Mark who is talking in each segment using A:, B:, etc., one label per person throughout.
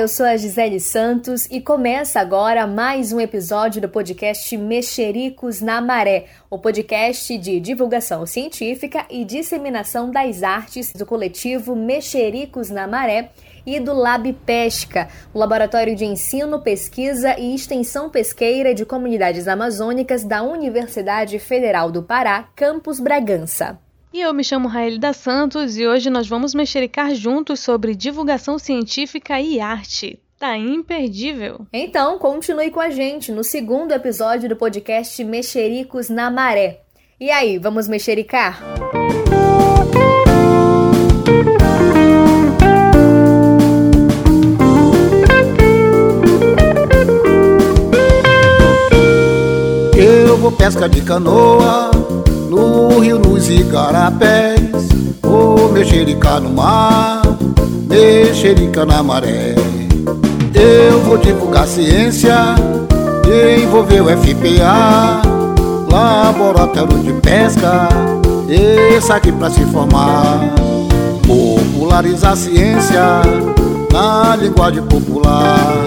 A: eu sou a Gisele Santos e começa agora mais um episódio do podcast Mexericos na Maré, o podcast de divulgação científica e disseminação das artes do coletivo Mexericos na Maré e do Lab Pesca, o laboratório de ensino, pesquisa e extensão pesqueira de comunidades amazônicas da Universidade Federal do Pará, campus Bragança.
B: E eu me chamo Raelida Santos e hoje nós vamos mexericar juntos sobre divulgação científica e arte. Tá imperdível!
A: Então, continue com a gente no segundo episódio do podcast Mexericos na Maré. E aí, vamos mexericar?
C: Eu vou pescar de canoa no rio, nos igarapés. Vou mexericar no mar, mexerica na maré. Eu vou divulgar ciência, envolver o FPA Laboratório de pesca, esse aqui pra se formar. Popularizar ciência na linguagem popular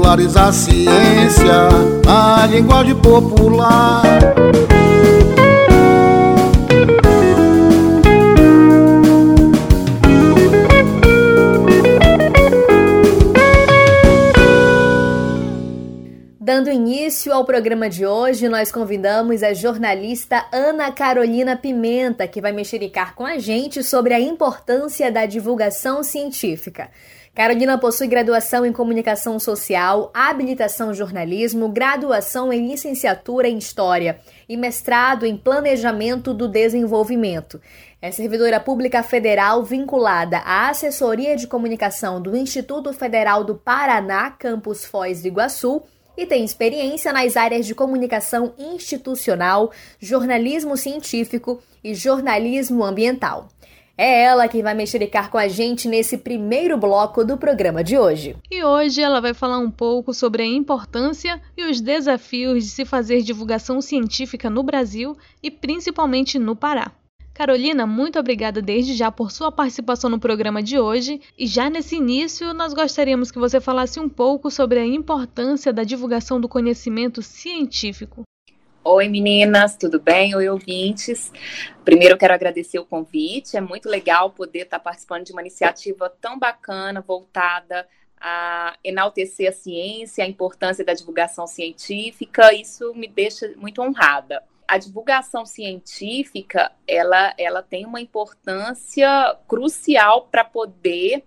C: Popularizar a ciência na linguagem popular
A: Dando início ao programa de hoje, nós convidamos a jornalista Ana Carolina Pimenta, que vai mexericar com a gente sobre a importância da divulgação científica. Carolina possui graduação em comunicação social, habilitação em jornalismo, graduação em licenciatura em história e mestrado em planejamento do desenvolvimento. É servidora pública federal vinculada à assessoria de comunicação do Instituto Federal do Paraná, campus Foz do Iguaçu e tem experiência nas áreas de comunicação institucional, jornalismo científico e jornalismo ambiental. É ela quem vai mexericar com a gente nesse primeiro bloco do programa de hoje.
B: E hoje ela vai falar um pouco sobre a importância e os desafios de se fazer divulgação científica no Brasil e principalmente no Pará. Carolina, muito obrigada desde já por sua participação no programa de hoje. E já nesse início, nós gostaríamos que você falasse um pouco sobre a importância da divulgação do conhecimento científico.
D: Oi meninas, tudo bem? Oi ouvintes. Primeiro eu quero agradecer o convite. É muito legal poder estar participando de uma iniciativa tão bacana, voltada a enaltecer a ciência, a importância da divulgação científica. Isso me deixa muito honrada a divulgação científica ela, ela tem uma importância crucial para poder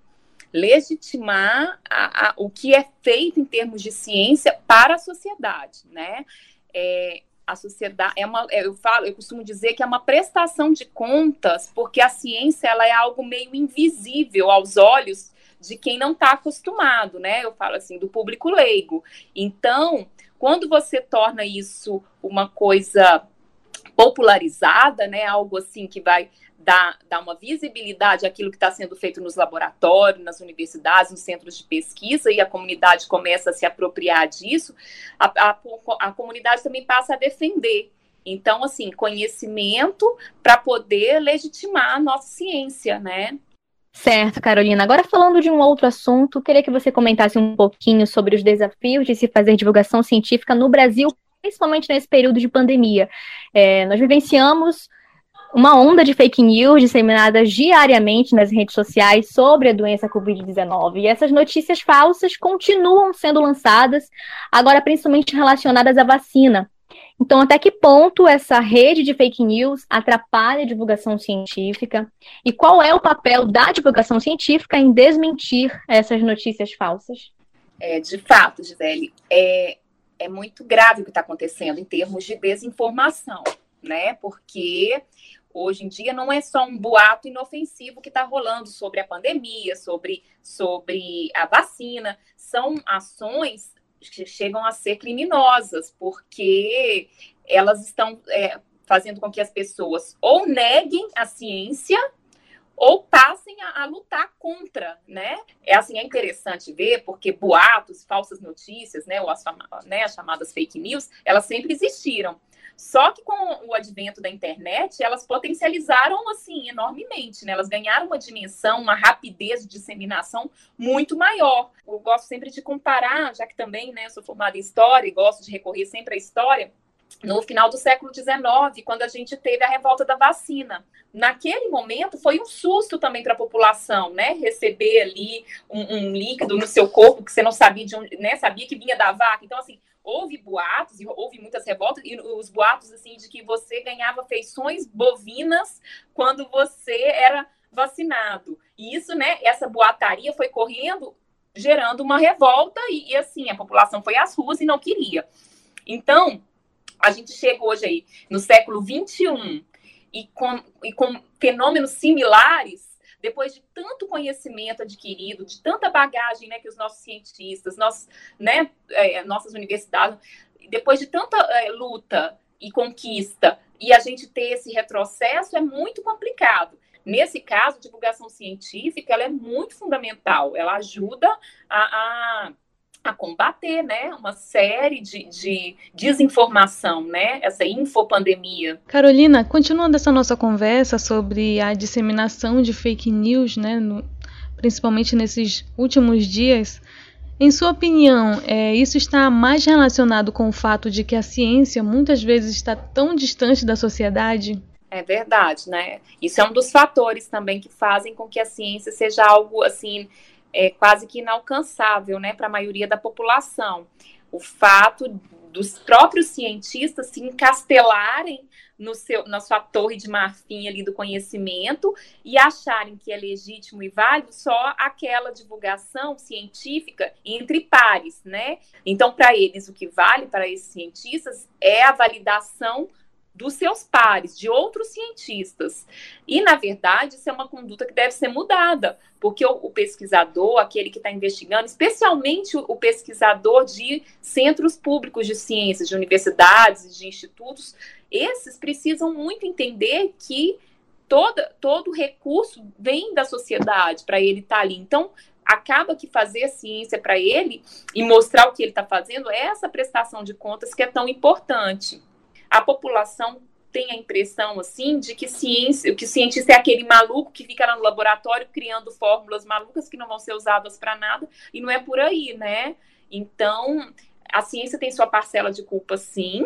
D: legitimar a, a, o que é feito em termos de ciência para a sociedade, né? É, a sociedade é uma, eu falo, eu costumo dizer que é uma prestação de contas, porque a ciência ela é algo meio invisível aos olhos de quem não está acostumado, né? Eu falo assim do público leigo. Então, quando você torna isso uma coisa popularizada, né? Algo assim que vai dar, dar uma visibilidade àquilo que está sendo feito nos laboratórios, nas universidades, nos centros de pesquisa, e a comunidade começa a se apropriar disso, a, a, a comunidade também passa a defender. Então, assim, conhecimento para poder legitimar a nossa ciência, né?
A: Certo, Carolina. Agora falando de um outro assunto, queria que você comentasse um pouquinho sobre os desafios de se fazer divulgação científica no Brasil principalmente nesse período de pandemia. É, nós vivenciamos uma onda de fake news disseminadas diariamente nas redes sociais sobre a doença Covid-19. E essas notícias falsas continuam sendo lançadas, agora principalmente relacionadas à vacina. Então, até que ponto essa rede de fake news atrapalha a divulgação científica? E qual é o papel da divulgação científica em desmentir essas notícias falsas?
D: É, de fato, Gisele, é, é muito grave o que está acontecendo em termos de desinformação, né? Porque hoje em dia não é só um boato inofensivo que está rolando sobre a pandemia, sobre, sobre a vacina, são ações que chegam a ser criminosas, porque elas estão é, fazendo com que as pessoas ou neguem a ciência ou passem a, a, lutar contra, né? É assim, é interessante ver, porque boatos, falsas notícias, né, ou as, né, as chamadas fake news, elas sempre existiram. Só que com o advento da internet, elas potencializaram assim enormemente, né? Elas ganharam uma dimensão, uma rapidez de disseminação muito maior. Eu gosto sempre de comparar, já que também, né, sou formada em história e gosto de recorrer sempre à história no final do século XIX, quando a gente teve a revolta da vacina. Naquele momento, foi um susto também para a população, né? Receber ali um, um, líquido no seu corpo que você não sabia de onde, né? Sabia que vinha da vaca. Então, assim, houve boatos, e houve muitas revoltas, e os boatos, assim, de que você ganhava feições bovinas quando você era vacinado. E isso, né? Essa boataria foi correndo, gerando uma revolta, e, e assim, a população foi às ruas e não queria. Então, a gente chega hoje aí no século 21 e com, e com fenômenos similares, depois de tanto conhecimento adquirido, de tanta bagagem né, que os nossos cientistas, nossos, né, é, nossas universidades, depois de tanta é, luta e conquista, e a gente ter esse retrocesso é muito complicado. Nesse caso, divulgação científica ela é muito fundamental, ela ajuda a, a a combater, né, uma série de, de desinformação, né, essa infopandemia.
B: Carolina, continuando essa nossa conversa sobre a disseminação de fake news, né, no, principalmente nesses últimos dias, em sua opinião, é, isso está mais relacionado com o fato de que a ciência muitas vezes está tão distante da sociedade?
D: É verdade, né? Isso é um dos fatores também que fazem com que a ciência seja algo assim é quase que inalcançável né, para a maioria da população. O fato dos próprios cientistas se encastelarem no seu, na sua torre de marfim ali do conhecimento e acharem que é legítimo e válido só aquela divulgação científica entre pares, né? Então, para eles, o que vale para esses cientistas é a validação dos seus pares, de outros cientistas. E, na verdade, isso é uma conduta que deve ser mudada, porque o, o pesquisador, aquele que está investigando, especialmente o, o, pesquisador de centros públicos de ciências, de universidades, de institutos, esses precisam muito entender que toda, todo recurso vem da sociedade para ele estar tá ali. Então, acaba que fazer ciência para ele e mostrar o que ele está fazendo é essa prestação de contas que é tão importante a população tem a impressão assim de que ciência, que cientista é aquele maluco que fica lá no laboratório criando fórmulas malucas que não vão ser usadas para nada e não é por aí, né? Então, a ciência tem sua parcela de culpa sim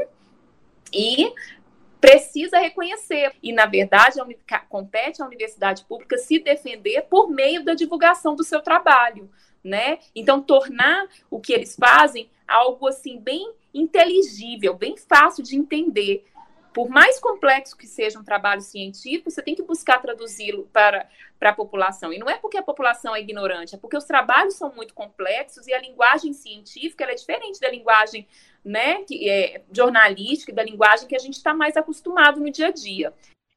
D: e precisa reconhecer. E, na verdade, compete à universidade pública se defender por meio da divulgação do seu trabalho, né? Então, tornar o que eles fazem algo assim bem inteligível, bem fácil de entender. Por mais complexo que seja um trabalho científico, você tem que buscar traduzi-lo para, para a população. E não é porque a população é ignorante, é porque os trabalhos são muito complexos e a linguagem científica é diferente da linguagem né, que é jornalística da linguagem que a gente está mais acostumado no dia a dia.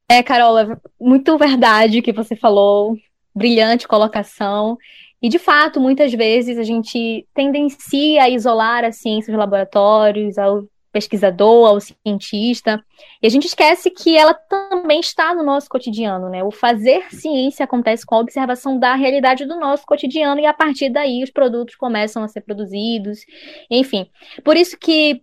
A: É, Carol, é muito verdade o que você falou, brilhante colocação. E, de fato, muitas vezes a gente tendencia a isolar a ciência dos laboratórios, ao pesquisador, ao cientista, e a gente esquece que ela também está no nosso cotidiano, né? O fazer ciência acontece com a observação da realidade do nosso cotidiano, e a partir daí os produtos começam a ser produzidos, enfim. Por isso que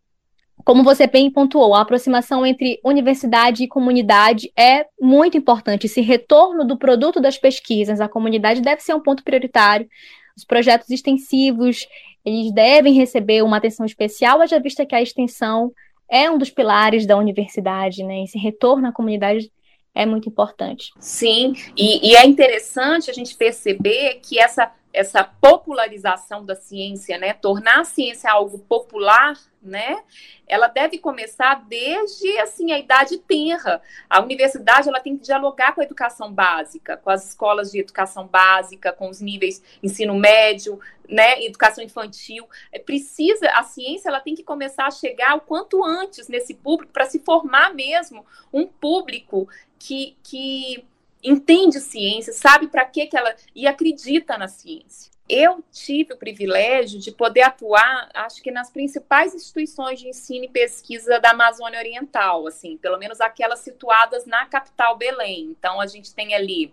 A: como você bem pontuou, a aproximação entre universidade e comunidade é muito importante. Esse retorno do produto das pesquisas à comunidade deve ser um ponto prioritário. Os projetos extensivos, eles devem receber uma atenção especial, haja vista que a extensão é um dos pilares da universidade, né? Esse retorno à comunidade é muito importante.
D: Sim, e, e é interessante a gente perceber que essa essa popularização da ciência, né, tornar a ciência algo popular, né, ela deve começar desde assim a idade tenra. A universidade ela tem que dialogar com a educação básica, com as escolas de educação básica, com os níveis ensino médio, né, educação infantil. É, precisa a ciência ela tem que começar a chegar o quanto antes nesse público para se formar mesmo um público que que entende ciência, sabe para que que ela e acredita na ciência. Eu tive o privilégio de poder atuar, acho que nas principais instituições de ensino e pesquisa da Amazônia Oriental, assim, pelo menos aquelas situadas na capital Belém. Então a gente tem ali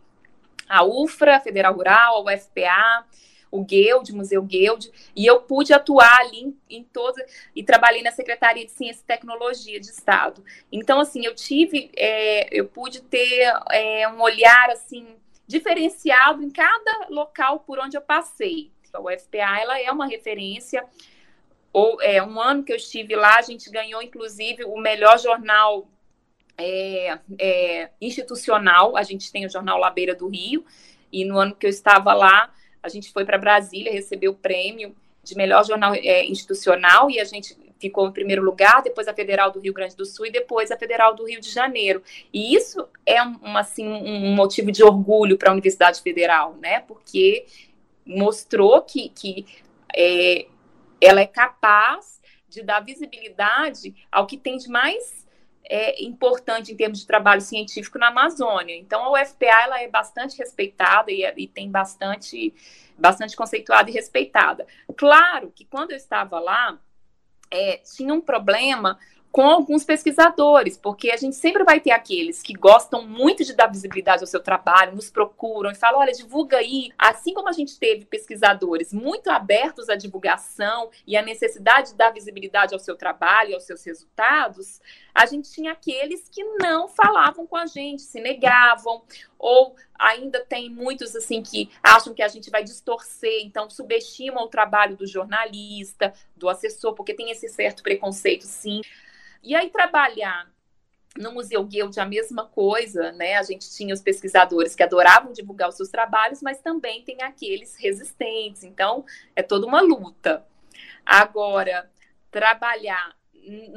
D: a UFRA, Federal Rural, a UFPA, o Guild, Museu Guild, e eu pude atuar ali em, em toda, e trabalhei na Secretaria de Ciência e Tecnologia de Estado. Então, assim, eu tive, é, eu pude ter é, um olhar, assim, diferenciado em cada local por onde eu passei. A UFPA, ela é uma referência, ou é um ano que eu estive lá, a gente ganhou, inclusive, o melhor jornal é, é, institucional, a gente tem o jornal La Beira do Rio, e no ano que eu estava lá, a gente foi para Brasília, recebeu o prêmio de melhor jornal é, institucional e a gente ficou em primeiro lugar, depois a Federal do Rio Grande do Sul e depois a Federal do Rio de Janeiro. E isso é um, assim, um motivo de orgulho para a Universidade Federal, né? Porque mostrou que, que é, ela é capaz de dar visibilidade ao que tem de mais é importante em termos de trabalho científico na Amazônia. Então, a UFPA ela é bastante respeitada e, e tem bastante, bastante conceituada e respeitada. Claro que quando eu estava lá, é, tinha um problema com alguns pesquisadores, porque a gente sempre vai ter aqueles que gostam muito de dar visibilidade ao seu trabalho, nos procuram e falam: olha, divulga aí. Assim como a gente teve pesquisadores muito abertos à divulgação e à necessidade de dar visibilidade ao seu trabalho, aos seus resultados, a gente tinha aqueles que não falavam com a gente, se negavam, ou ainda tem muitos assim que acham que a gente vai distorcer, então subestimam o trabalho do jornalista, do assessor, porque tem esse certo preconceito, sim. E aí trabalhar no Museu Guild a mesma coisa, né? A gente tinha os pesquisadores que adoravam divulgar os seus trabalhos, mas também tem aqueles resistentes. Então, é toda uma luta. Agora, trabalhar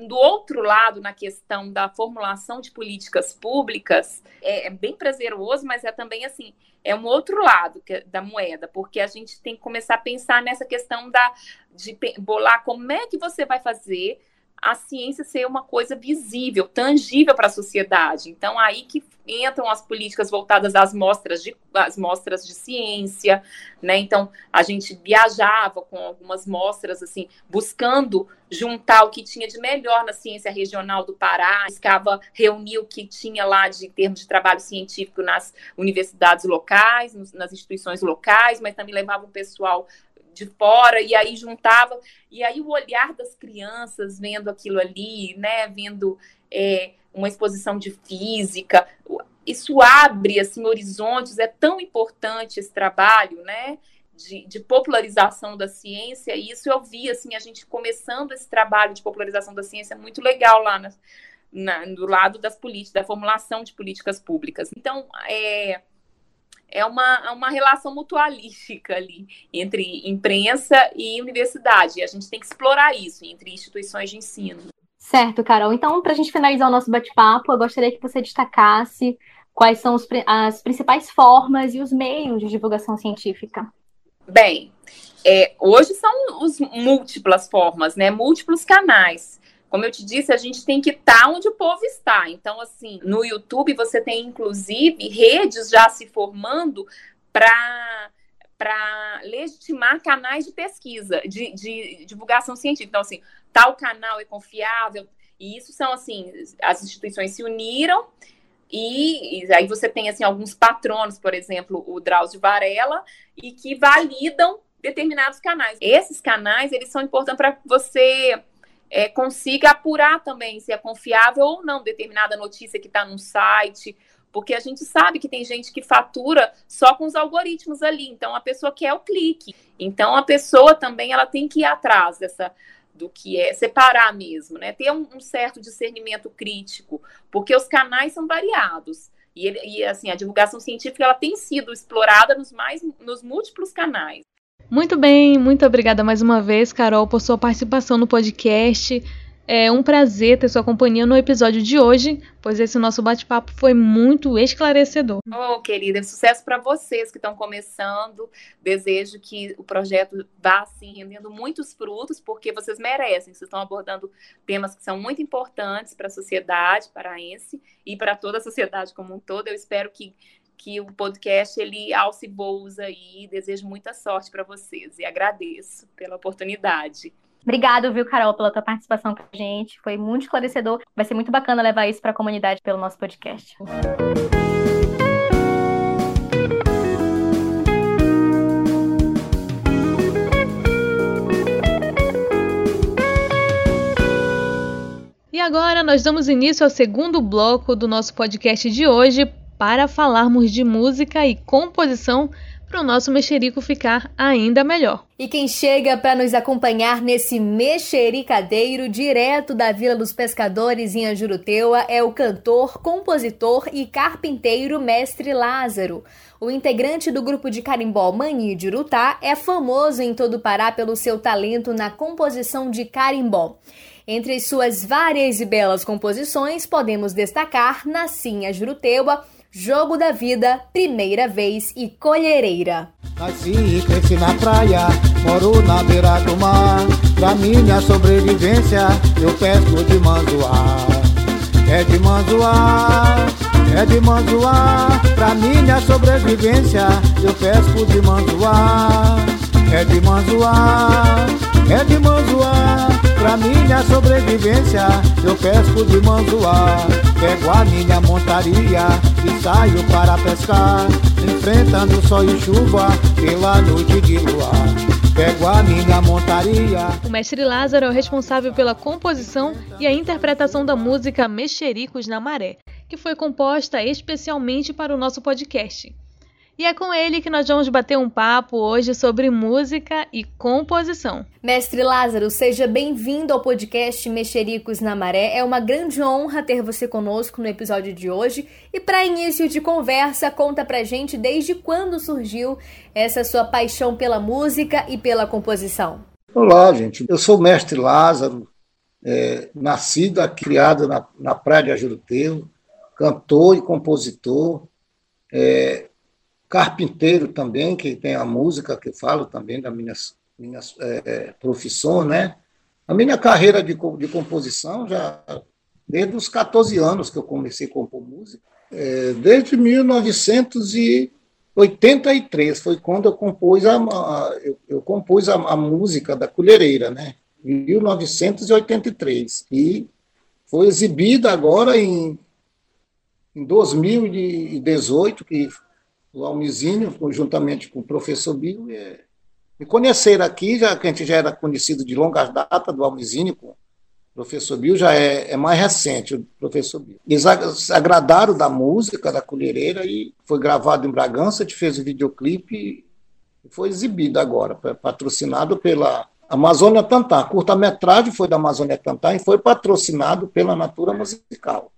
D: do outro lado, na questão da formulação de políticas públicas, é, é bem prazeroso, mas é também assim, é um outro lado que, da moeda, porque a gente tem que começar a pensar nessa questão da, de bolar como é que você vai fazer a ciência ser uma coisa visível, tangível para a sociedade. Então, aí que entram as políticas voltadas às mostras de, às mostras de ciência, né? Então, a gente viajava com algumas mostras, assim, buscando juntar o que tinha de melhor na ciência regional do Pará, buscava reunir o que tinha lá de termos de trabalho científico nas universidades locais, nas instituições locais, mas também levava o pessoal de fora, e aí juntava, e aí o olhar das crianças vendo aquilo ali, né, vendo é, uma exposição de física, isso abre, assim, horizontes, é tão importante esse trabalho, né, de, de, popularização da ciência, e isso eu vi, assim, a gente começando esse trabalho de popularização da ciência muito legal lá na, na, do lado das políticas, da formulação de políticas públicas. Então, é, é uma, uma relação mutualística ali entre imprensa e universidade. E a gente tem que explorar isso entre instituições de ensino.
A: Certo, Carol. Então, para a gente finalizar o nosso bate-papo, eu gostaria que você destacasse quais são os, as principais formas e os meios de divulgação científica.
D: Bem, é, hoje são os múltiplas formas, né? Múltiplos canais. Como eu te disse, a gente tem que estar tá onde o povo está. Então, assim, no YouTube você tem, inclusive, redes já se formando para para legitimar canais de pesquisa, de, de, divulgação científica. Então, assim, tal canal é confiável, e isso são, assim, as instituições se uniram, e, e aí você tem, assim, alguns patronos, por exemplo, o Drauzio Varela, e que validam determinados canais. Esses canais, eles são importantes para você é, consiga apurar também se é confiável ou não determinada notícia que está num site, porque a gente sabe que tem gente que fatura só com os algoritmos ali, então a pessoa quer o clique. Então a pessoa também ela tem que ir atrás dessa do que é separar mesmo, né? Ter um, um certo discernimento crítico, porque os canais são variados. E, ele, e assim, a divulgação científica ela tem sido explorada nos mais nos múltiplos canais.
B: Muito bem, muito obrigada mais uma vez, Carol, por sua participação no podcast. É um prazer ter sua companhia no episódio de hoje, pois esse nosso bate-papo foi muito esclarecedor.
D: Oh, querida, sucesso para vocês que estão começando. Desejo que o projeto vá assim rendendo muitos frutos, porque vocês merecem. Vocês estão abordando temas que são muito importantes para a sociedade paraense e para toda a sociedade como um todo. Eu espero que que o podcast ele alce voos aí. Desejo muita sorte para vocês e agradeço pela oportunidade.
A: Obrigado, viu, Carol, pela tua participação com a gente. Foi muito esclarecedor. Vai ser muito bacana levar isso para a comunidade pelo nosso podcast.
B: E agora nós damos início ao segundo bloco do nosso podcast de hoje, para falarmos de música e composição para o nosso mexerico ficar ainda melhor.
A: E quem chega para nos acompanhar nesse mexericadeiro direto da Vila dos Pescadores em Anjuruteua é o cantor, compositor e carpinteiro Mestre Lázaro. O integrante do grupo de carimbó Mani de Urutá é famoso em todo o Pará pelo seu talento na composição de carimbó. Entre as suas várias e belas composições, podemos destacar Nascinha Juruteua, Jogo da Vida, Primeira Vez e Colhereira.
C: Nasci e cresci na praia, moro na beira do mar. Pra minha sobrevivência, eu pesco de manzoar. É de manzoar, é de manzoar. Pra minha sobrevivência, eu pesco de manzoar. É de manzoar, é de manzoar. Pra minha sobrevivência, eu pesco de manzoar. Pego a minha montaria e saio para pescar, enfrentando sol e chuva pela noite de luar.
B: O mestre Lázaro é o responsável pela composição e a interpretação da música Mexericos na Maré, que foi composta especialmente para o nosso podcast. E é com ele que nós vamos bater um papo hoje sobre música e composição.
A: Mestre Lázaro, seja bem-vindo ao podcast Mexericos na Maré. É uma grande honra ter você conosco no episódio de hoje. E para início de conversa, conta pra gente desde quando surgiu essa sua paixão pela música e pela composição.
C: Olá, gente. Eu sou o mestre Lázaro, é, nascido, criado na, na Praia de Ajuruteu, cantor e compositor. É, carpinteiro também, que tem a música que falo também da minha, minha é, profissão, né? A minha carreira de, de composição já desde os 14 anos que eu comecei a compor música, é, desde 1983 foi quando eu compus a, a eu, eu, compus a, a, música da colhereira, né? Em 1983 e foi exibida agora em, em 2018 que o Almizinho, juntamente com o professor Bill, me conheceram aqui, já que a gente já era conhecido de longa data do Almizinho, com o professor Bill, já é, é mais recente, o professor Bill. Eles agradaram da música, da colhereira, e foi gravado em Bragança, a gente fez o videoclipe e foi exibido agora, patrocinado pela Amazônia Tantã. curta-metragem foi da Amazônia Tantã e foi patrocinado pela Natura Musical.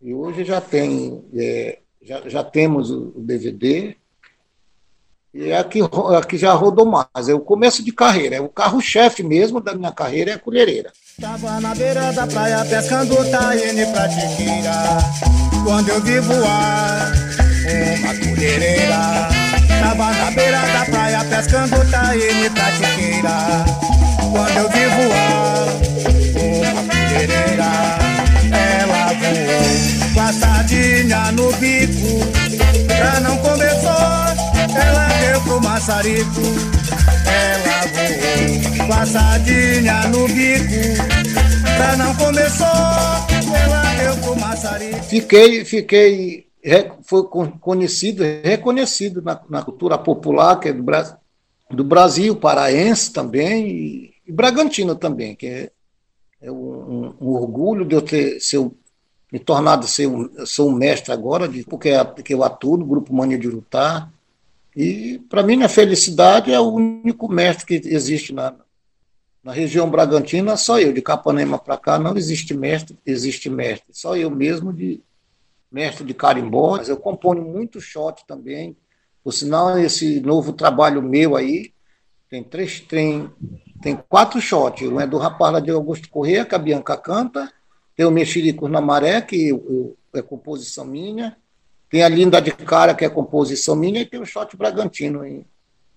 C: E hoje já tem é, já, já temos o, DVD, e aqui, aqui já rodou mais. É o começo de carreira, é o carro-chefe mesmo da minha carreira é a colhereira.
E: Tava na beira da praia pescando taine pra tiqueira, quando eu vi voar uma colhereira. Tava na beira da praia pescando taine pra tiqueira, quando eu vi voar uma colhereira. Voou no bico. Pra não comer só, ela deu pro maçarico. Ela voou com a sardinha no bico. Pra não comer só, ela deu pro maçarico.
C: Fiquei, fiquei, foi conhecido, reconhecido na, na cultura popular, que é do Brasil, do Brasil paraense também, e, e Bragantino também, que é, é um, um, orgulho de eu ter ser me tornado ser um, sou um mestre agora, de, porque, eu atuo no Grupo Mania de Lutar. E, para mim, a felicidade é o único mestre que existe na, na região Bragantina, só eu. De Capanema para cá não existe mestre, existe mestre. Só eu mesmo de mestre de carimbó. Mas eu componho muito shot também. Por sinal, esse novo trabalho meu aí tem três, tem, tem quatro shots. Um é do rapaz lá de Augusto Corrêa, que a Bianca canta. Tem o Mexericos na Maré, que é composição minha. Tem a Linda de Cara, que é composição minha. E tem o Shot Bragantino,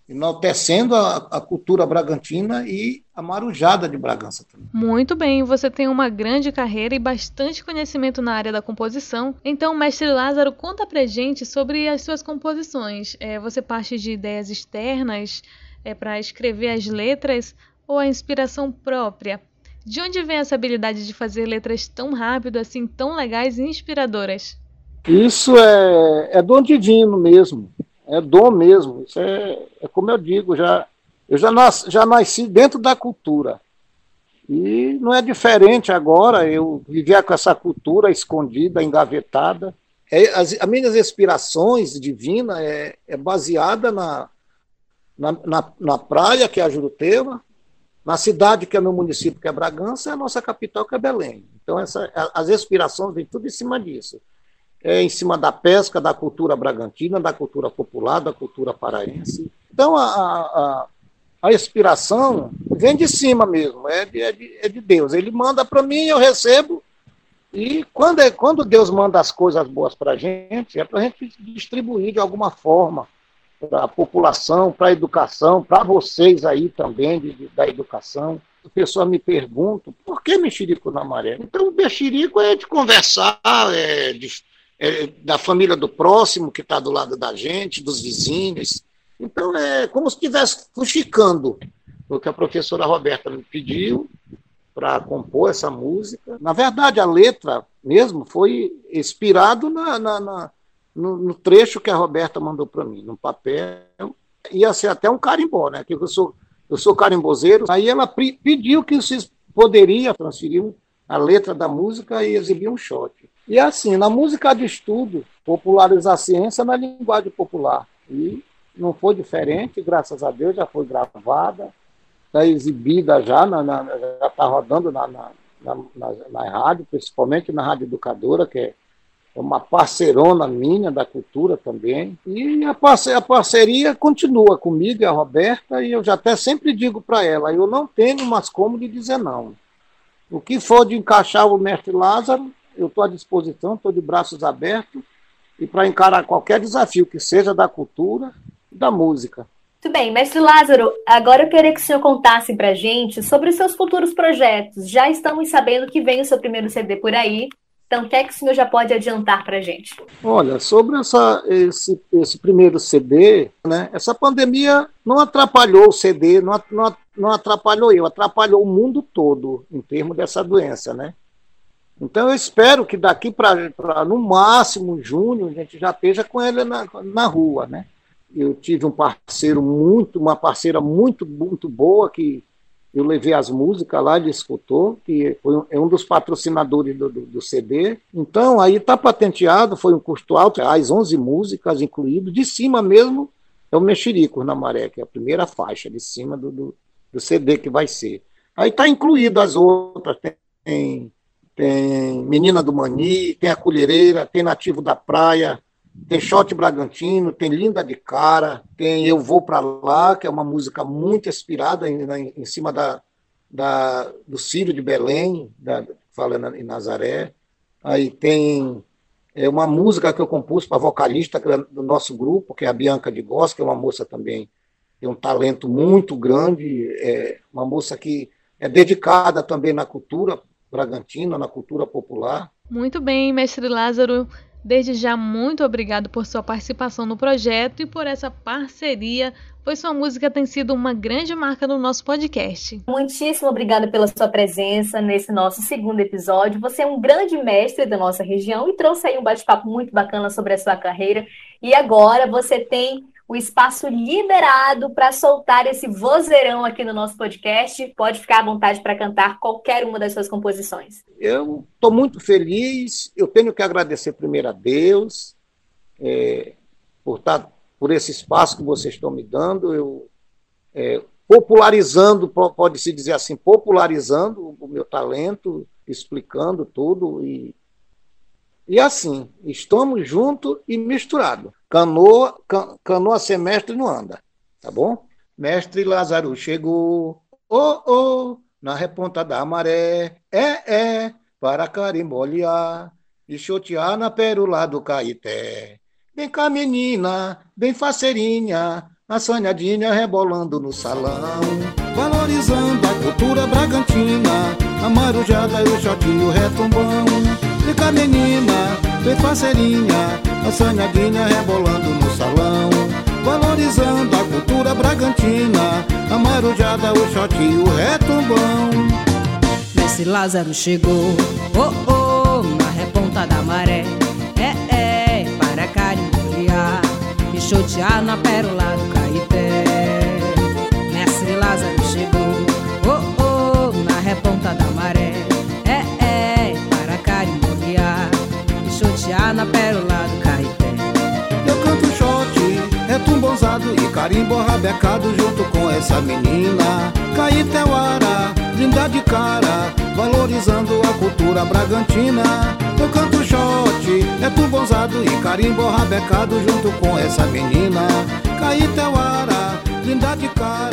C: enaltecendo a, a, cultura bragantina e a marujada de Bragança também.
B: Muito bem, você tem uma grande carreira e bastante conhecimento na área da composição. Então, mestre Lázaro, conta pra gente sobre as suas composições. É, você parte de ideias externas é, para escrever as letras ou a inspiração própria? De onde vem essa habilidade de fazer letras tão rápido, assim, tão legais e inspiradoras?
C: Isso é, é dom divino mesmo. É dom mesmo. Isso é, é como eu digo, já, eu já, nas, já nasci dentro da cultura. E não é diferente agora eu viver com essa cultura escondida, engavetada. É, as, as minhas inspirações divinas é, é baseada na, na, na, na, praia, que é a Jurutema, na cidade, que é meu município, que é Bragança, e a nossa capital, que é Belém. Então, essa, as inspirações vêm tudo em cima disso. É em cima da pesca, da cultura bragantina, da cultura popular, da cultura paraense. Então, a, a, a inspiração vem de cima mesmo, é de, é de, é de Deus. Ele manda para mim, eu recebo, e quando, é, quando Deus manda as coisas boas para a gente, é para a gente distribuir de alguma forma para a população, para a educação, para vocês aí também de, de, da educação. A pessoa me pergunta, por que mexerico na maré? Então, o mexerico é de conversar, é, de, é da família do próximo que está do lado da gente, dos vizinhos. Então, é como se estivesse fuxicando o que a professora Roberta me pediu para compor essa música. Na verdade, a letra mesmo foi inspirado na, na, na no, no, trecho que a Roberta mandou para mim, no papel. Ia ser até um carimbó, né? Que eu sou, eu sou carimbozeiro. Aí ela pediu que vocês poderiam transferir a letra da música e exibir um shot. E assim, na música de estudo, popularizar a ciência na linguagem popular. E não foi diferente, graças a Deus, já foi gravada, está exibida já, na, na já está rodando na, na, na, na, rádio, principalmente na Rádio Educadora, que é uma parceirona minha da cultura também. E a, a parceria continua comigo e a Roberta, e eu já até sempre digo para ela, eu não tenho mais como de dizer não. O que for de encaixar o mestre Lázaro, eu estou à disposição, estou de braços abertos, e para encarar qualquer desafio que seja da cultura, da música.
A: Muito bem, mestre Lázaro, agora eu queria que o senhor contasse para gente sobre os seus futuros projetos. Já estamos sabendo que vem o seu primeiro CD por aí, então o que é que o senhor já pode adiantar para gente?
C: Olha, sobre essa, esse, esse primeiro CD, né, essa pandemia não atrapalhou o CD, não, não, não atrapalhou eu, atrapalhou o mundo todo em termos dessa doença, né? Então eu espero que daqui para no máximo junho a gente já esteja com ele na, na rua, né? eu tive um parceiro muito, uma parceira muito, muito boa que eu levei as músicas lá, ele escutou, que foi um, é um dos patrocinadores do, do, do CD. Então, aí está patenteado, foi um custo alto, as 11 músicas incluído, de cima mesmo é o Mexerico na Maré, que é a primeira faixa de cima do, do, do CD que vai ser. Aí está incluído as outras, tem, tem Menina do Mani, tem A Colhereira, tem Nativo da Praia, tem Shot Bragantino, tem Linda de Cara, tem Eu Vou Pra Lá, que é uma música muito inspirada em, em cima da, da, do Círio de Belém, da, falando em Nazaré. Aí tem é, uma música que eu compus para vocalista do nosso grupo, que é a Bianca de Goss, que é uma moça também tem um talento muito grande, é uma moça que é dedicada também na cultura bragantina, na cultura popular.
B: Muito bem, mestre Lázaro. Desde já, muito obrigado por sua participação no projeto e por essa parceria, pois sua música tem sido uma grande marca no nosso podcast.
A: Muitíssimo obrigada pela sua presença nesse nosso segundo episódio. Você é um grande mestre da nossa região e trouxe aí um bate-papo muito bacana sobre a sua carreira. E agora você tem o espaço liberado para soltar esse vozeirão aqui no nosso podcast. Pode ficar à vontade para cantar qualquer uma das suas composições.
C: Eu estou muito feliz. Eu tenho que agradecer primeiro a Deus é, por, tá, por esse espaço que vocês estão me dando. Eu é, popularizando, pode-se dizer assim, popularizando o meu talento, explicando tudo e e assim, estamos juntos e misturados. Canoa, can, canoa sem mestre não anda, tá bom? Mestre Lázaro chegou, oh, oh, na reponta da maré, é, é, para carimbolear e chotear na pérola do Caeté. Vem cá, menina, bem faceirinha, a sonhadinha rebolando no salão.
E: Valorizando a cultura bragantina, a marujada e o shotinho retumbão. Vem cá, menina, bem faceirinha, assanhadinha rebolando no salão, valorizando a cultura bragantina, a marujada, o shot o retumbão.
F: Mestre Lázaro chegou, oh oh, na reponta da maré, é é, para carimborear e chotear na pérola do Caeté. Mestre Lázaro chegou, oh oh, na reponta da maré, é é, para carimborear e chotear na pérola
E: carimbo rabecado junto com essa menina. Caeteuara, linda de cara, valorizando a cultura bragantina. Eu canto shot, é tubonzado e carimbo rabecado junto com essa menina. Caeteuara,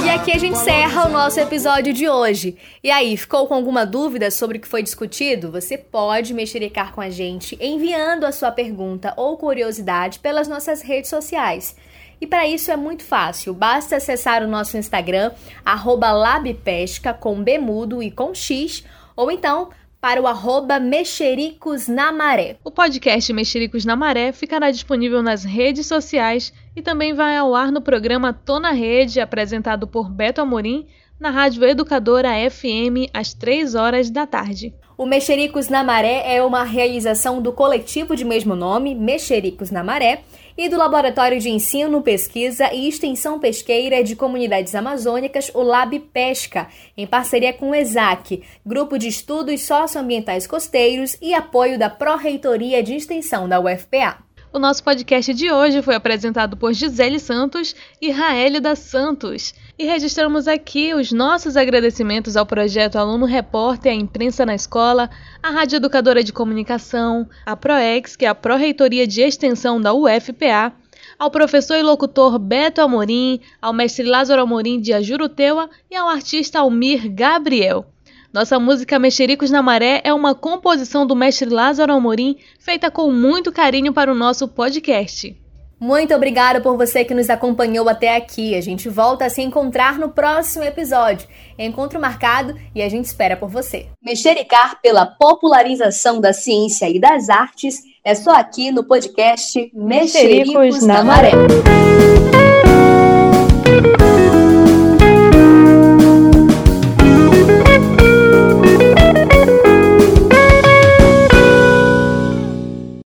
A: e aqui a gente encerra o nosso episódio de hoje. E aí, ficou com alguma dúvida sobre o que foi discutido? Você pode mexericar com a gente enviando a sua pergunta ou curiosidade pelas nossas redes sociais. E para isso é muito fácil, basta acessar o nosso Instagram, labpesca com B mudo e com X, ou então para o arroba Mexericos na Maré.
B: O podcast Mexericos na Maré ficará disponível nas redes sociais e também vai ao ar no programa Tô na Rede, apresentado por Beto Amorim, na Rádio Educadora FM, às 3 horas da tarde.
A: O Mexericos na Maré é uma realização do coletivo de mesmo nome, Mexericos na Maré, e do Laboratório de Ensino, Pesquisa e Extensão Pesqueira de Comunidades Amazônicas, o Lab Pesca, em parceria com o ESAC, Grupo de Estudos Socioambientais Costeiros e apoio da Pró-Reitoria de Extensão da UFPA.
B: O nosso podcast de hoje foi apresentado por Gisele Santos e Raélida Santos. E registramos aqui os nossos agradecimentos ao projeto Aluno Repórter, a Imprensa na Escola, a Rádio Educadora de Comunicação, a ProEx, que é a Pró-Reitoria de Extensão da UFPA, ao professor e locutor Beto Amorim, ao mestre Lázaro Amorim de Ajuruteua e ao artista Almir Gabriel. Nossa música Mexericos na Maré é uma composição do mestre Lázaro Amorim, feita com muito carinho para o nosso podcast.
A: Muito obrigada por você que nos acompanhou até aqui. A gente volta a se encontrar no próximo episódio. Encontro marcado e a gente espera por você. Mexericar pela popularização da ciência e das artes é só aqui no podcast Mexericos, Mexericos na, na Maré. Maré.